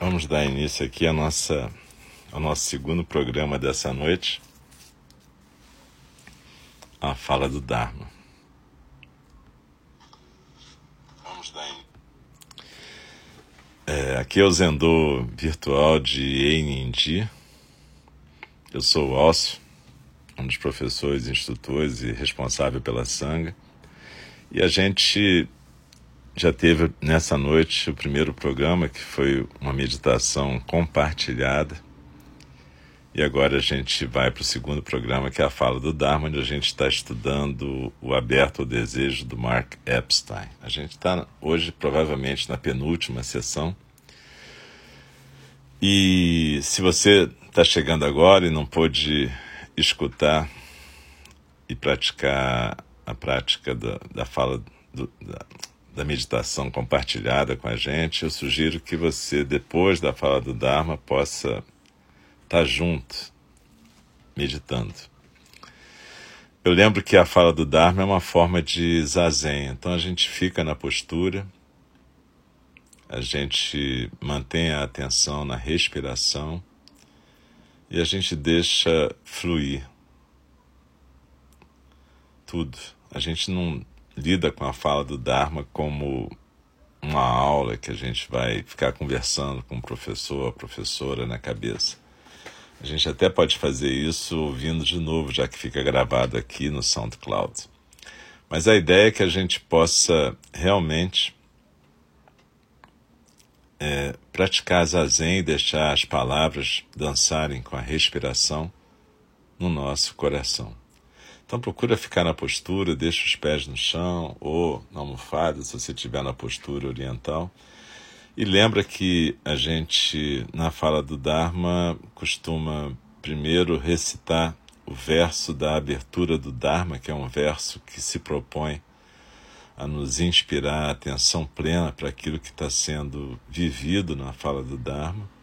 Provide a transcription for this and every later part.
Vamos dar início aqui a nossa, ao nosso segundo programa dessa noite, a fala do Dharma. Vamos dar in... é, Aqui é o Zendô virtual de Einindi. Eu sou o Ócio, um dos professores, instrutores e responsável pela Sangha. E a gente já teve nessa noite o primeiro programa, que foi uma meditação compartilhada. E agora a gente vai para o segundo programa, que é a fala do Dharma, onde a gente está estudando o Aberto ao Desejo do Mark Epstein. A gente está hoje provavelmente na penúltima sessão. E se você está chegando agora e não pôde escutar e praticar a prática da, da fala do, da, da meditação compartilhada com a gente, eu sugiro que você, depois da fala do Dharma, possa estar junto, meditando. Eu lembro que a fala do Dharma é uma forma de zazen, então a gente fica na postura, a gente mantém a atenção na respiração e a gente deixa fluir tudo. A gente não lida com a fala do Dharma como uma aula que a gente vai ficar conversando com o professor, a professora na cabeça. A gente até pode fazer isso ouvindo de novo, já que fica gravado aqui no SoundCloud. Mas a ideia é que a gente possa realmente é, praticar zazen e deixar as palavras dançarem com a respiração no nosso coração. Então procura ficar na postura, deixa os pés no chão ou na almofada, se você estiver na postura oriental. E lembra que a gente, na fala do Dharma, costuma primeiro recitar o verso da abertura do Dharma, que é um verso que se propõe a nos inspirar a atenção plena para aquilo que está sendo vivido na fala do Dharma.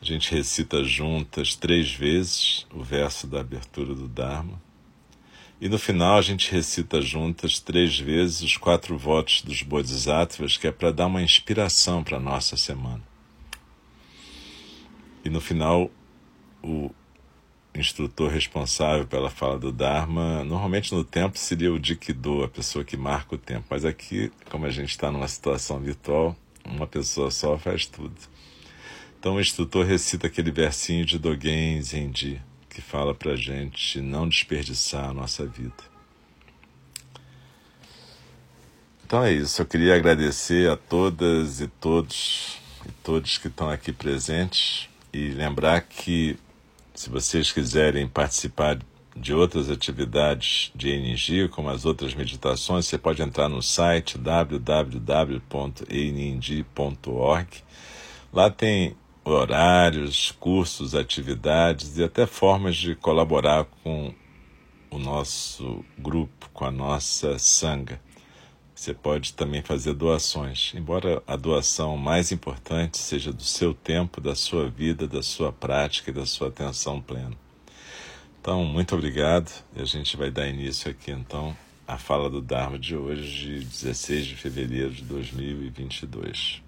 A gente recita juntas três vezes o verso da abertura do Dharma. E no final a gente recita juntas três vezes os quatro votos dos Bodhisattvas, que é para dar uma inspiração para a nossa semana. E no final, o instrutor responsável pela fala do Dharma, normalmente no tempo seria o Dikido, a pessoa que marca o tempo. Mas aqui, como a gente está numa situação virtual, uma pessoa só faz tudo. Então o instrutor recita aquele versinho de Dogen Zenji, que fala para gente não desperdiçar a nossa vida. Então é isso, eu queria agradecer a todas e todos e todos que estão aqui presentes e lembrar que se vocês quiserem participar de outras atividades de ENG, como as outras meditações, você pode entrar no site www.ening.org. Lá tem horários, cursos, atividades e até formas de colaborar com o nosso grupo, com a nossa sanga. Você pode também fazer doações, embora a doação mais importante seja do seu tempo, da sua vida, da sua prática e da sua atenção plena. Então, muito obrigado e a gente vai dar início aqui então à fala do Dharma de hoje, 16 de fevereiro de 2022.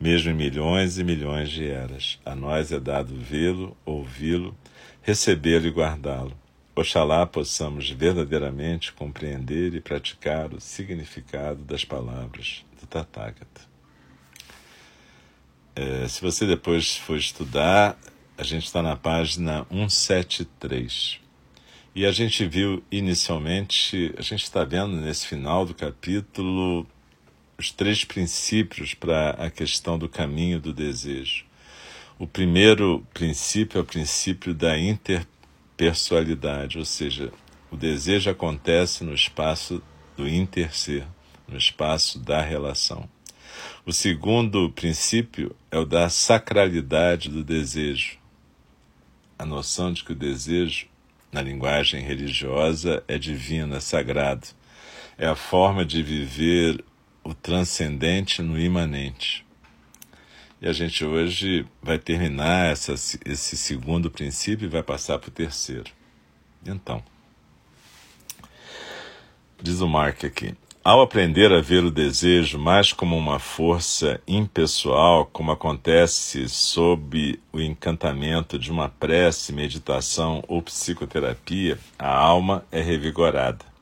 mesmo em milhões e milhões de eras. A nós é dado vê-lo, ouvi-lo, recebê-lo e guardá-lo. Oxalá possamos verdadeiramente compreender e praticar o significado das palavras do Tathagata. É, se você depois for estudar, a gente está na página 173. E a gente viu inicialmente, a gente está vendo nesse final do capítulo os três princípios para a questão do caminho do desejo. O primeiro princípio é o princípio da interpessoalidade, ou seja, o desejo acontece no espaço do interser, no espaço da relação. O segundo princípio é o da sacralidade do desejo. A noção de que o desejo, na linguagem religiosa, é divino, é sagrado. É a forma de viver o transcendente no imanente. E a gente hoje vai terminar essa, esse segundo princípio e vai passar para o terceiro. Então, diz o Mark aqui: ao aprender a ver o desejo mais como uma força impessoal, como acontece sob o encantamento de uma prece, meditação ou psicoterapia, a alma é revigorada.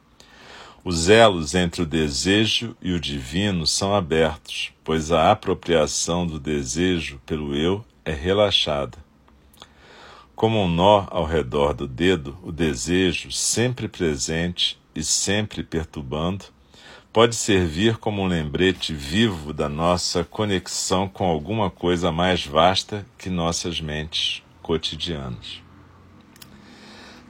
Os elos entre o desejo e o divino são abertos, pois a apropriação do desejo pelo eu é relaxada. Como um nó ao redor do dedo, o desejo, sempre presente e sempre perturbando, pode servir como um lembrete vivo da nossa conexão com alguma coisa mais vasta que nossas mentes cotidianas.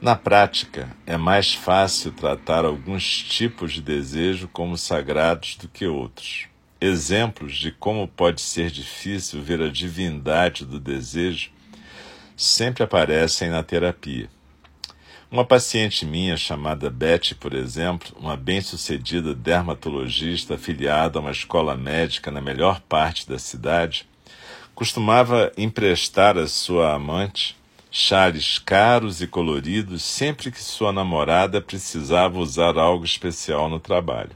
Na prática, é mais fácil tratar alguns tipos de desejo como sagrados do que outros. Exemplos de como pode ser difícil ver a divindade do desejo sempre aparecem na terapia. Uma paciente minha chamada Betty, por exemplo, uma bem-sucedida dermatologista afiliada a uma escola médica na melhor parte da cidade, costumava emprestar a sua amante chales caros e coloridos sempre que sua namorada precisava usar algo especial no trabalho.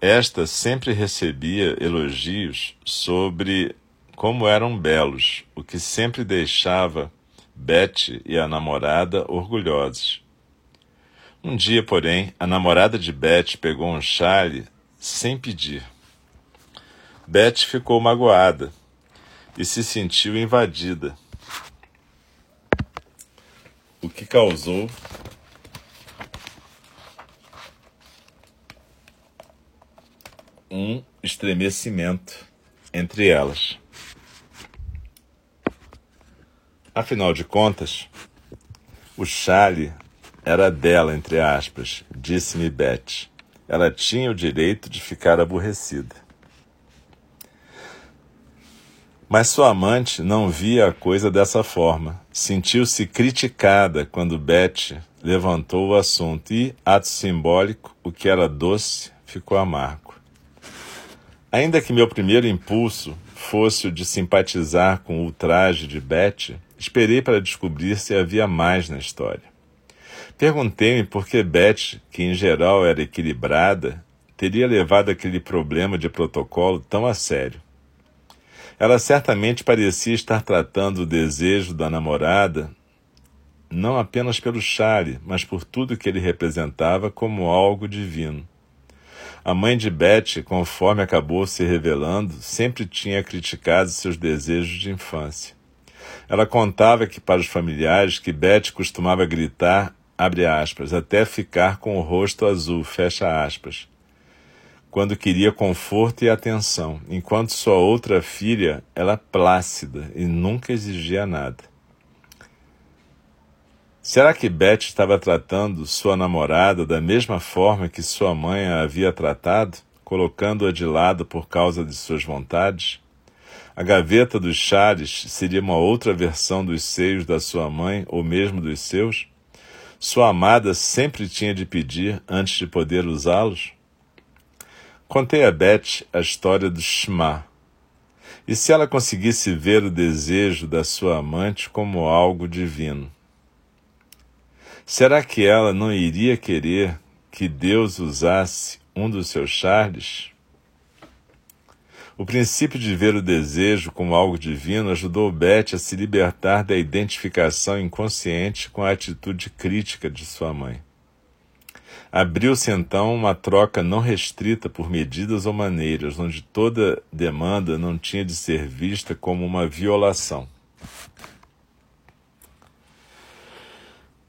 Esta sempre recebia elogios sobre como eram belos, o que sempre deixava Betty e a namorada orgulhosos. Um dia, porém, a namorada de Betty pegou um chale sem pedir. Betty ficou magoada e se sentiu invadida o que causou um estremecimento entre elas. Afinal de contas, o chale era dela, entre aspas, disse-me Beth. Ela tinha o direito de ficar aborrecida. Mas sua amante não via a coisa dessa forma. Sentiu-se criticada quando Beth levantou o assunto e, ato simbólico, o que era doce ficou amargo. Ainda que meu primeiro impulso fosse o de simpatizar com o ultraje de Beth, esperei para descobrir se havia mais na história. Perguntei-me por que Beth, que em geral era equilibrada, teria levado aquele problema de protocolo tão a sério. Ela certamente parecia estar tratando o desejo da namorada não apenas pelo chale, mas por tudo que ele representava como algo divino. A mãe de Beth, conforme acabou se revelando, sempre tinha criticado seus desejos de infância. Ela contava que para os familiares que Beth costumava gritar, abre aspas, até ficar com o rosto azul, fecha aspas, quando queria conforto e atenção, enquanto sua outra filha era plácida e nunca exigia nada. Será que Beth estava tratando sua namorada da mesma forma que sua mãe a havia tratado, colocando-a de lado por causa de suas vontades? A gaveta dos chares seria uma outra versão dos seios da sua mãe ou mesmo dos seus? Sua amada sempre tinha de pedir antes de poder usá-los? Contei a Beth a história do Shema. E se ela conseguisse ver o desejo da sua amante como algo divino? Será que ela não iria querer que Deus usasse um dos seus charles? O princípio de ver o desejo como algo divino ajudou Beth a se libertar da identificação inconsciente com a atitude crítica de sua mãe. Abriu-se então uma troca não restrita por medidas ou maneiras, onde toda demanda não tinha de ser vista como uma violação.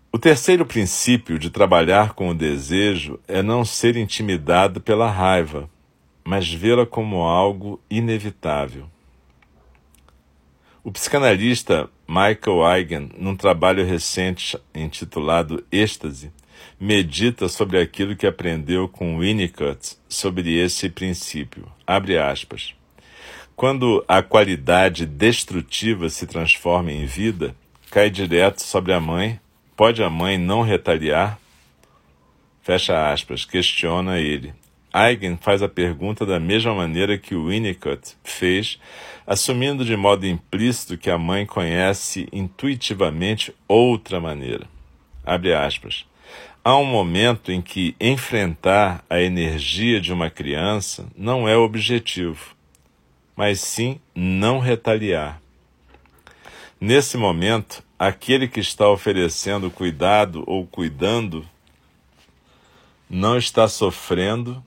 O terceiro princípio de trabalhar com o desejo é não ser intimidado pela raiva, mas vê-la como algo inevitável. O psicanalista Michael Eigen, num trabalho recente intitulado Êxtase, medita sobre aquilo que aprendeu com Winnicott sobre esse princípio. Abre aspas. Quando a qualidade destrutiva se transforma em vida, cai direto sobre a mãe. Pode a mãe não retaliar? Fecha aspas, questiona ele. Eigen faz a pergunta da mesma maneira que Winnicott fez, assumindo de modo implícito que a mãe conhece intuitivamente outra maneira. Abre aspas. Há um momento em que enfrentar a energia de uma criança não é o objetivo, mas sim não retaliar. Nesse momento, aquele que está oferecendo cuidado ou cuidando não está sofrendo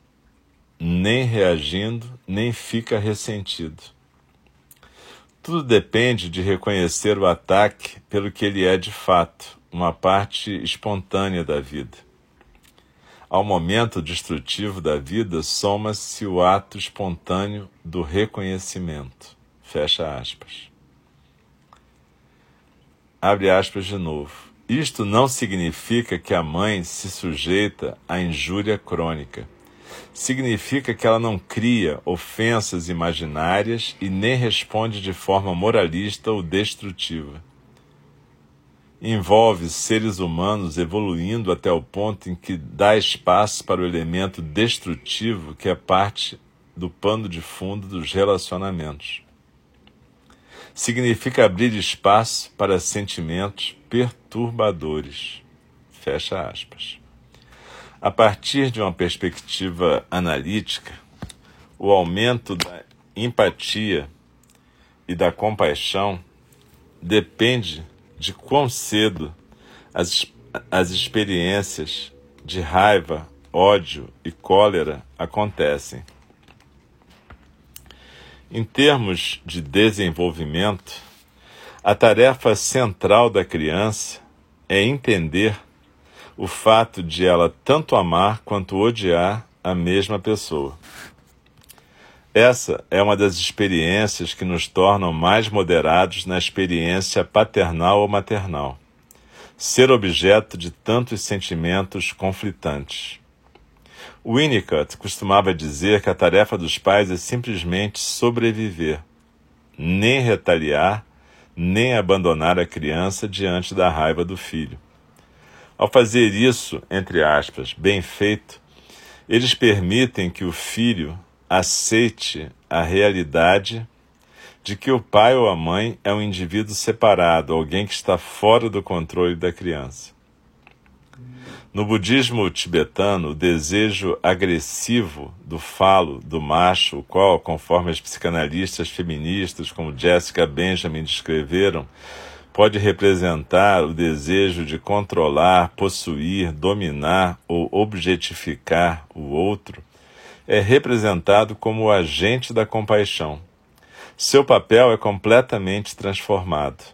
nem reagindo, nem fica ressentido. Tudo depende de reconhecer o ataque pelo que ele é de fato, uma parte espontânea da vida. Ao momento destrutivo da vida, soma-se o ato espontâneo do reconhecimento. Fecha aspas. Abre aspas de novo. Isto não significa que a mãe se sujeita à injúria crônica significa que ela não cria ofensas imaginárias e nem responde de forma moralista ou destrutiva. Envolve seres humanos evoluindo até o ponto em que dá espaço para o elemento destrutivo que é parte do pano de fundo dos relacionamentos. Significa abrir espaço para sentimentos perturbadores. Fecha aspas. A partir de uma perspectiva analítica, o aumento da empatia e da compaixão depende de quão cedo as, as experiências de raiva, ódio e cólera acontecem. Em termos de desenvolvimento, a tarefa central da criança é entender o fato de ela tanto amar quanto odiar a mesma pessoa. Essa é uma das experiências que nos tornam mais moderados na experiência paternal ou maternal. Ser objeto de tantos sentimentos conflitantes. Winnicott costumava dizer que a tarefa dos pais é simplesmente sobreviver, nem retaliar, nem abandonar a criança diante da raiva do filho. Ao fazer isso, entre aspas, bem feito, eles permitem que o filho aceite a realidade de que o pai ou a mãe é um indivíduo separado, alguém que está fora do controle da criança. No budismo tibetano, o desejo agressivo do falo do macho, o qual, conforme as psicanalistas feministas como Jessica Benjamin descreveram, pode representar o desejo de controlar, possuir, dominar ou objetificar o outro, é representado como o agente da compaixão. Seu papel é completamente transformado.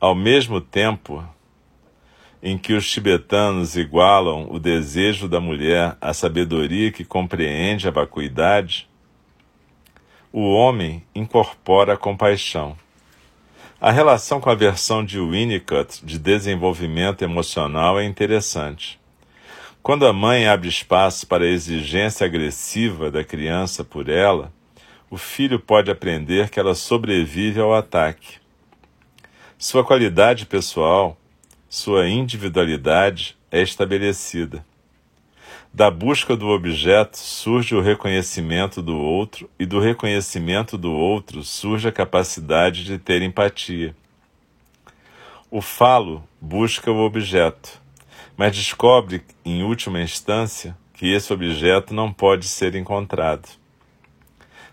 Ao mesmo tempo em que os tibetanos igualam o desejo da mulher à sabedoria que compreende a vacuidade, o homem incorpora a compaixão. A relação com a versão de Winnicott de desenvolvimento emocional é interessante. Quando a mãe abre espaço para a exigência agressiva da criança por ela, o filho pode aprender que ela sobrevive ao ataque. Sua qualidade pessoal, sua individualidade é estabelecida. Da busca do objeto surge o reconhecimento do outro, e do reconhecimento do outro surge a capacidade de ter empatia. O falo busca o objeto, mas descobre, em última instância, que esse objeto não pode ser encontrado.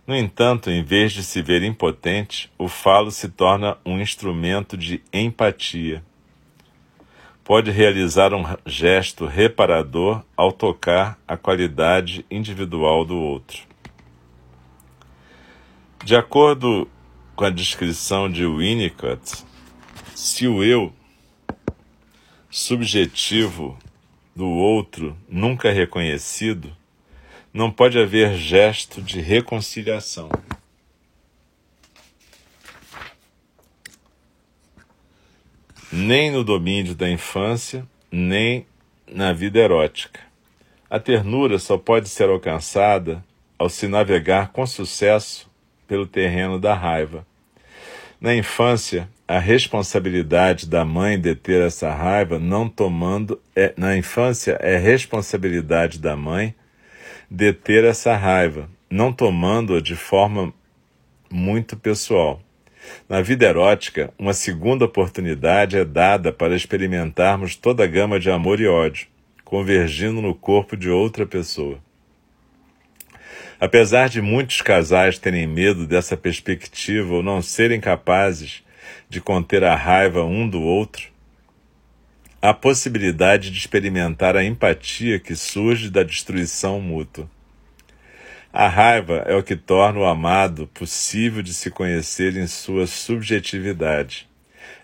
No entanto, em vez de se ver impotente, o falo se torna um instrumento de empatia. pode realizar um gesto reparador ao tocar a qualidade individual do outro. De acordo com a descrição de Winnicott, se o eu subjetivo do outro nunca reconhecido, não pode haver gesto de reconciliação. Nem no domínio da infância, nem na vida erótica. A ternura só pode ser alcançada ao se navegar com sucesso pelo terreno da raiva. Na infância, a responsabilidade da mãe de ter essa raiva não tomando é, na infância é responsabilidade da mãe de ter essa raiva, não tomando-a de forma muito pessoal. Na vida erótica, uma segunda oportunidade é dada para experimentarmos toda a gama de amor e ódio, convergindo no corpo de outra pessoa. Apesar de muitos casais terem medo dessa perspectiva ou não serem capazes de conter a raiva um do outro, a possibilidade de experimentar a empatia que surge da destruição mútua. A raiva é o que torna o amado possível de se conhecer em sua subjetividade.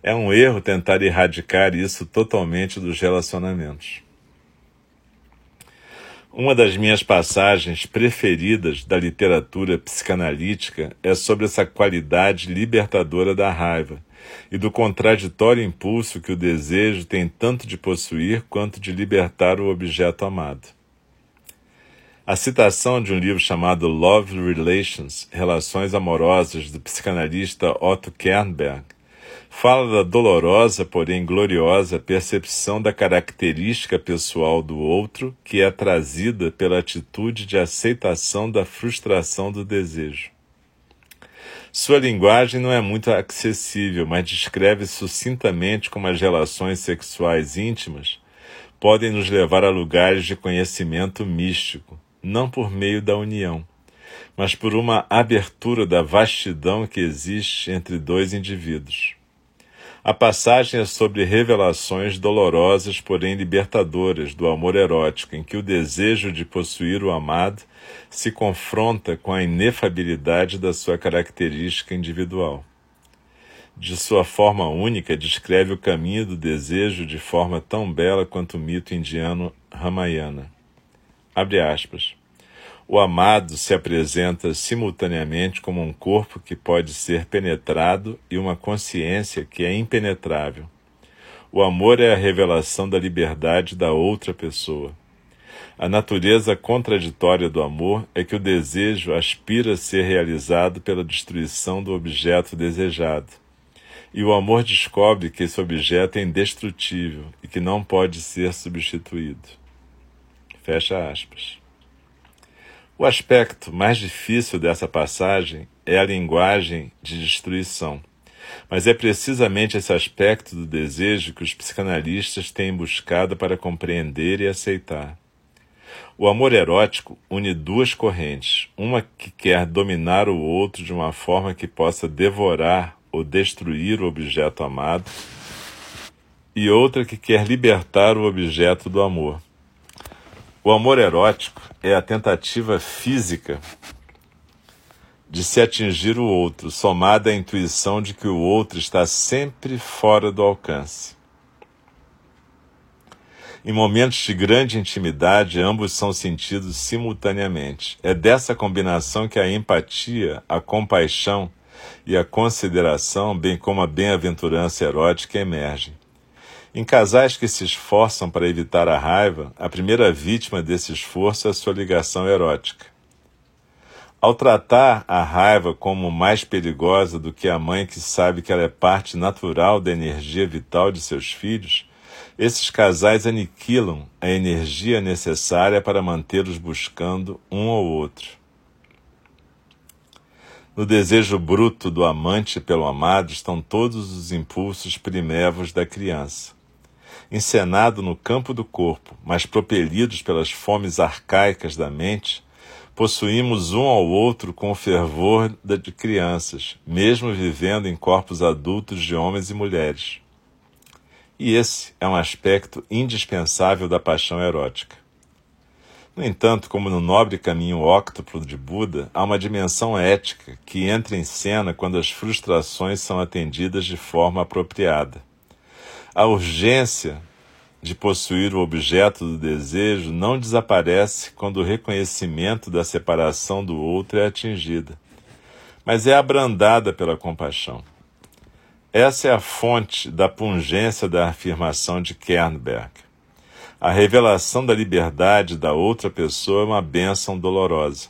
É um erro tentar erradicar isso totalmente dos relacionamentos. Uma das minhas passagens preferidas da literatura psicanalítica é sobre essa qualidade libertadora da raiva e do contraditório impulso que o desejo tem tanto de possuir quanto de libertar o objeto amado. A citação de um livro chamado Love Relations Relações Amorosas do psicanalista Otto Kernberg fala da dolorosa, porém gloriosa percepção da característica pessoal do outro que é trazida pela atitude de aceitação da frustração do desejo. Sua linguagem não é muito acessível, mas descreve sucintamente como as relações sexuais íntimas podem nos levar a lugares de conhecimento místico, não por meio da união, mas por uma abertura da vastidão que existe entre dois indivíduos. A passagem é sobre revelações dolorosas, porém libertadoras, do amor erótico, em que o desejo de possuir o amado se confronta com a inefabilidade da sua característica individual. De sua forma única, descreve o caminho do desejo de forma tão bela quanto o mito indiano Ramayana. Abre aspas. O amado se apresenta simultaneamente como um corpo que pode ser penetrado e uma consciência que é impenetrável. O amor é a revelação da liberdade da outra pessoa. A natureza contraditória do amor é que o desejo aspira a ser realizado pela destruição do objeto desejado. E o amor descobre que esse objeto é indestrutível e que não pode ser substituído. Fecha aspas. O aspecto mais difícil dessa passagem é a linguagem de destruição. Mas é precisamente esse aspecto do desejo que os psicanalistas têm buscado para compreender e aceitar. O amor erótico une duas correntes, uma que quer dominar o outro de uma forma que possa devorar ou destruir o objeto amado, e outra que quer libertar o objeto do amor. O amor erótico é a tentativa física de se atingir o outro, somada à intuição de que o outro está sempre fora do alcance. Em momentos de grande intimidade, ambos são sentidos simultaneamente. É dessa combinação que a empatia, a compaixão e a consideração, bem como a bem-aventurança erótica, emergem. Em casais que se esforçam para evitar a raiva, a primeira vítima desse esforço é a sua ligação erótica. Ao tratar a raiva como mais perigosa do que a mãe que sabe que ela é parte natural da energia vital de seus filhos, esses casais aniquilam a energia necessária para mantê-los buscando um ou outro. No desejo bruto do amante pelo amado estão todos os impulsos primevos da criança encenado no campo do corpo, mas propelidos pelas fomes arcaicas da mente, possuímos um ao outro com o fervor de crianças, mesmo vivendo em corpos adultos de homens e mulheres. E esse é um aspecto indispensável da paixão erótica. No entanto, como no nobre caminho óctuplo de Buda, há uma dimensão ética que entra em cena quando as frustrações são atendidas de forma apropriada. A urgência de possuir o objeto do desejo não desaparece quando o reconhecimento da separação do outro é atingida, mas é abrandada pela compaixão. Essa é a fonte da pungência da afirmação de Kernberg. A revelação da liberdade da outra pessoa é uma bênção dolorosa.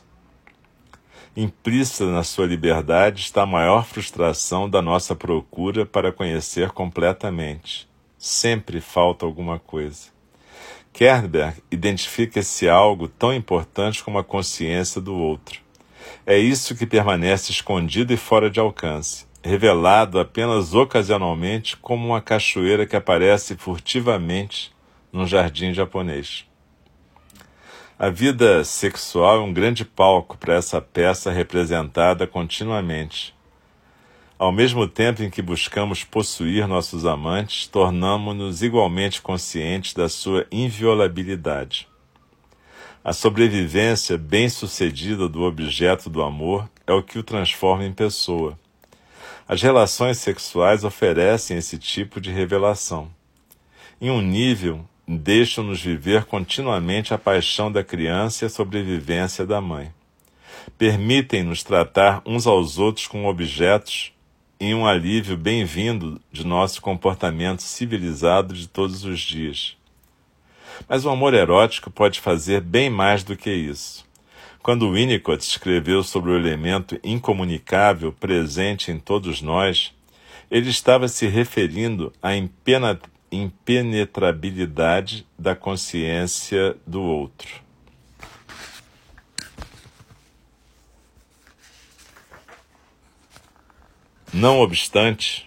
Implícita na sua liberdade está a maior frustração da nossa procura para conhecer completamente. Sempre falta alguma coisa. Kernberg identifica esse algo tão importante como a consciência do outro. É isso que permanece escondido e fora de alcance, revelado apenas ocasionalmente como uma cachoeira que aparece furtivamente num jardim japonês. A vida sexual é um grande palco para essa peça representada continuamente. Ao mesmo tempo em que buscamos possuir nossos amantes, tornamos-nos igualmente conscientes da sua inviolabilidade. A sobrevivência bem-sucedida do objeto do amor é o que o transforma em pessoa. As relações sexuais oferecem esse tipo de revelação. Em um nível deixam-nos viver continuamente a paixão da criança e a sobrevivência da mãe. Permitem-nos tratar uns aos outros como objetos e um alívio bem-vindo de nosso comportamento civilizado de todos os dias. Mas o amor erótico pode fazer bem mais do que isso. Quando Winnicott escreveu sobre o elemento incomunicável presente em todos nós, ele estava se referindo à impenetrabilidade da consciência do outro. Não obstante,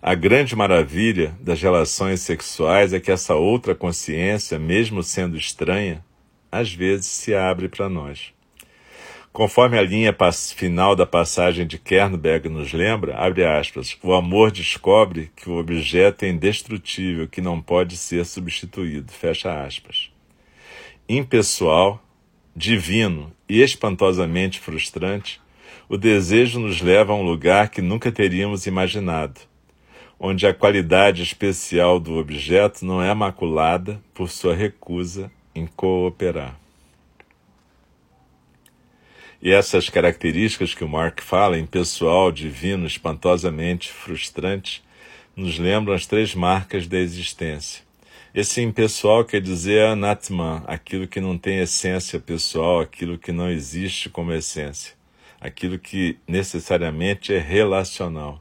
a grande maravilha das relações sexuais é que essa outra consciência, mesmo sendo estranha, às vezes se abre para nós. Conforme a linha final da passagem de Kernberg nos lembra, abre aspas, o amor descobre que o objeto é indestrutível, que não pode ser substituído, fecha aspas. Impessoal, divino e espantosamente frustrante, o desejo nos leva a um lugar que nunca teríamos imaginado, onde a qualidade especial do objeto não é maculada por sua recusa em cooperar. E essas características que o Mark fala, impessoal, divino, espantosamente frustrante, nos lembram as três marcas da existência. Esse impessoal quer dizer anatman, aquilo que não tem essência pessoal, aquilo que não existe como essência, aquilo que necessariamente é relacional.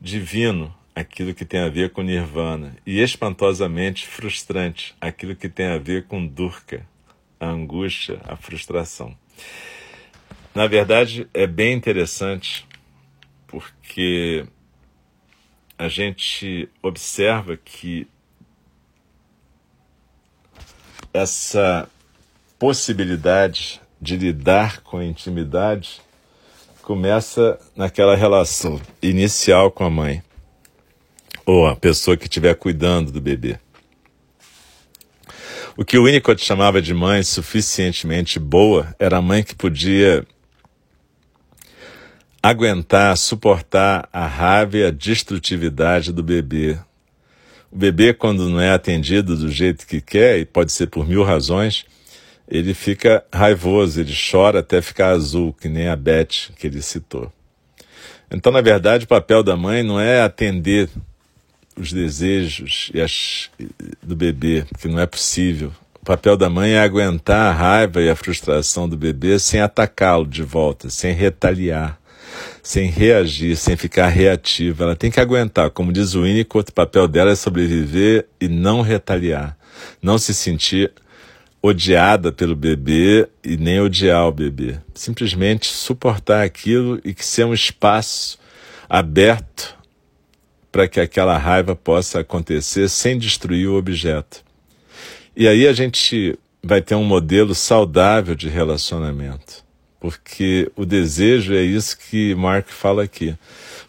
Divino, aquilo que tem a ver com nirvana, e espantosamente frustrante, aquilo que tem a ver com durka, a angústia, a frustração. Na verdade, é bem interessante porque a gente observa que essa possibilidade de lidar com a intimidade começa naquela relação inicial com a mãe ou a pessoa que estiver cuidando do bebê. O que o Winnicott chamava de mãe suficientemente boa era a mãe que podia aguentar, suportar a raiva e a destrutividade do bebê. O bebê, quando não é atendido do jeito que quer, e pode ser por mil razões, ele fica raivoso, ele chora até ficar azul, que nem a Beth que ele citou. Então, na verdade, o papel da mãe não é atender os desejos as, do bebê, que não é possível. O papel da mãe é aguentar a raiva e a frustração do bebê sem atacá-lo de volta, sem retaliar sem reagir, sem ficar reativa. Ela tem que aguentar. Como diz o Winnicott, o papel dela é sobreviver e não retaliar. Não se sentir odiada pelo bebê e nem odiar o bebê. Simplesmente suportar aquilo e que ser um espaço aberto para que aquela raiva possa acontecer sem destruir o objeto. E aí a gente vai ter um modelo saudável de relacionamento porque o desejo é isso que Mark fala aqui.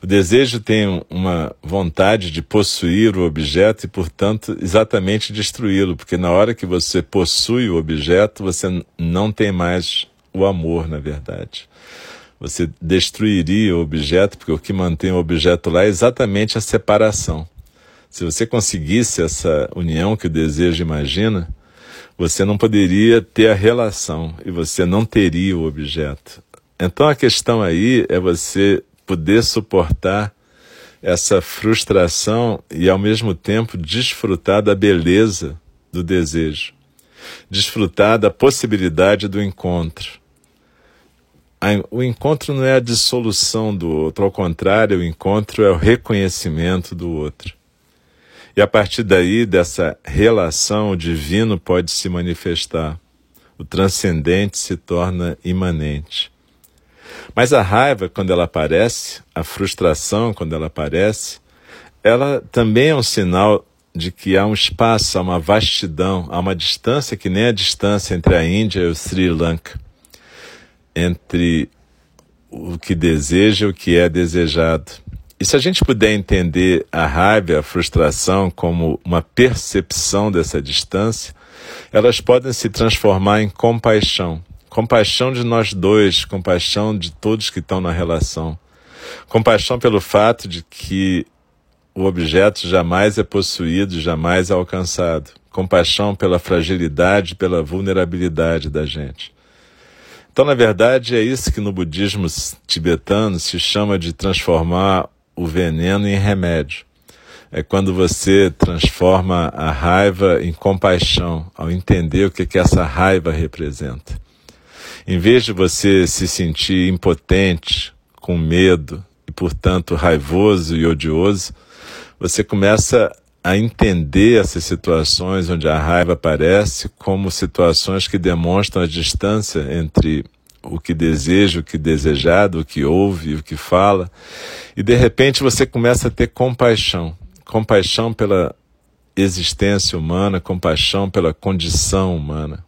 O desejo tem uma vontade de possuir o objeto e, portanto, exatamente destruí-lo, porque na hora que você possui o objeto, você não tem mais o amor, na verdade. Você destruiria o objeto, porque o que mantém o objeto lá é exatamente a separação. Se você conseguisse essa união que o desejo imagina, você não poderia ter a relação e você não teria o objeto. Então a questão aí é você poder suportar essa frustração e ao mesmo tempo desfrutar da beleza do desejo, desfrutar da possibilidade do encontro. O encontro não é a dissolução do outro, ao contrário, o encontro é o reconhecimento do outro. E a partir daí, dessa relação, o divino pode se manifestar. O transcendente se torna imanente. Mas a raiva, quando ela aparece, a frustração, quando ela aparece, ela também é um sinal de que há um espaço, há uma vastidão, há uma distância que nem a distância entre a Índia e o Sri Lanka, entre o que deseja e o que é desejado. E se a gente puder entender a raiva, a frustração como uma percepção dessa distância, elas podem se transformar em compaixão. Compaixão de nós dois, compaixão de todos que estão na relação. Compaixão pelo fato de que o objeto jamais é possuído, jamais é alcançado. Compaixão pela fragilidade, pela vulnerabilidade da gente. Então, na verdade, é isso que no budismo tibetano se chama de transformar o veneno em remédio. É quando você transforma a raiva em compaixão, ao entender o que, que essa raiva representa. Em vez de você se sentir impotente, com medo e, portanto, raivoso e odioso, você começa a entender essas situações onde a raiva aparece como situações que demonstram a distância entre o que deseja, o que desejado, o que ouve, o que fala. E de repente você começa a ter compaixão compaixão pela existência humana, compaixão pela condição humana,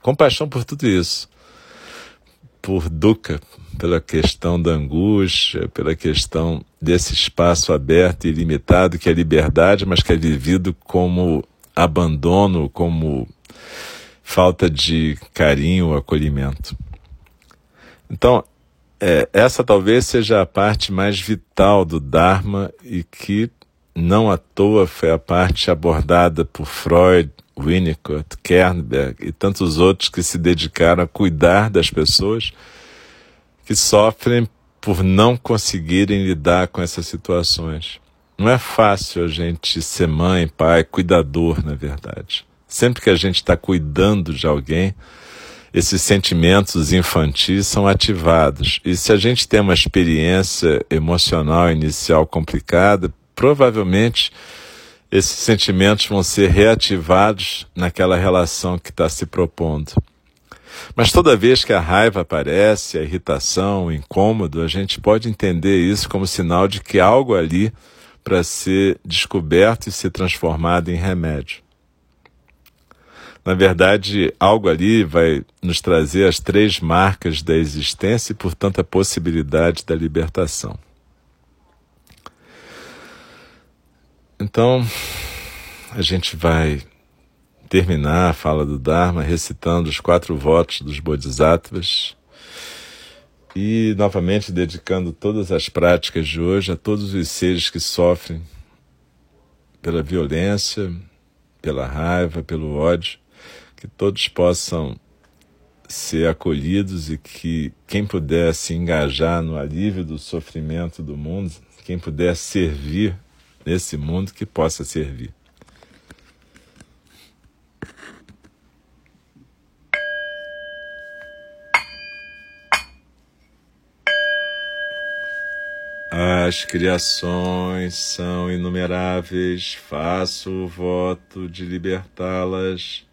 compaixão por tudo isso. Por Dukkha, pela questão da angústia, pela questão desse espaço aberto e ilimitado que é liberdade, mas que é vivido como abandono, como falta de carinho, acolhimento. Então, é, essa talvez seja a parte mais vital do Dharma e que não à toa foi a parte abordada por Freud, Winnicott, Kernberg e tantos outros que se dedicaram a cuidar das pessoas que sofrem por não conseguirem lidar com essas situações. Não é fácil a gente ser mãe, pai, cuidador, na verdade. Sempre que a gente está cuidando de alguém, esses sentimentos infantis são ativados. E se a gente tem uma experiência emocional inicial complicada, provavelmente esses sentimentos vão ser reativados naquela relação que está se propondo. Mas toda vez que a raiva aparece, a irritação, o incômodo, a gente pode entender isso como sinal de que algo ali para ser descoberto e ser transformado em remédio. Na verdade, algo ali vai nos trazer as três marcas da existência e, portanto, a possibilidade da libertação. Então, a gente vai terminar a fala do Dharma recitando os quatro votos dos Bodhisattvas e, novamente, dedicando todas as práticas de hoje a todos os seres que sofrem pela violência, pela raiva, pelo ódio que todos possam ser acolhidos e que quem puder se engajar no alívio do sofrimento do mundo, quem puder servir nesse mundo, que possa servir. As criações são inumeráveis, faço o voto de libertá-las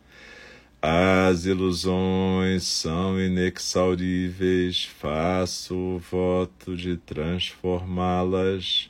as ilusões são inexauríveis, faço o voto de transformá-las.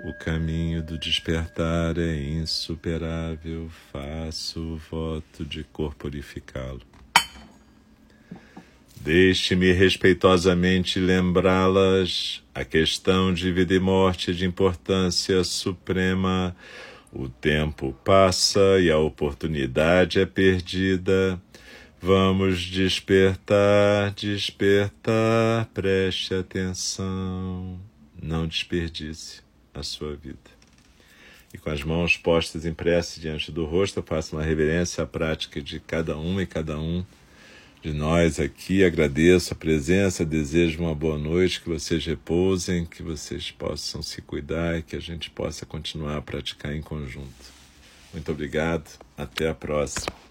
O caminho do despertar é insuperável, faço o voto de corporificá-lo. Deixe-me respeitosamente lembrá-las. A questão de vida e morte é de importância suprema. O tempo passa e a oportunidade é perdida. Vamos despertar, despertar, preste atenção. Não desperdice a sua vida. E com as mãos postas em prece diante do rosto, eu faço uma reverência à prática de cada uma e cada um de nós aqui. Agradeço a presença, desejo uma boa noite, que vocês repousem, que vocês possam se cuidar e que a gente possa continuar a praticar em conjunto. Muito obrigado, até a próxima.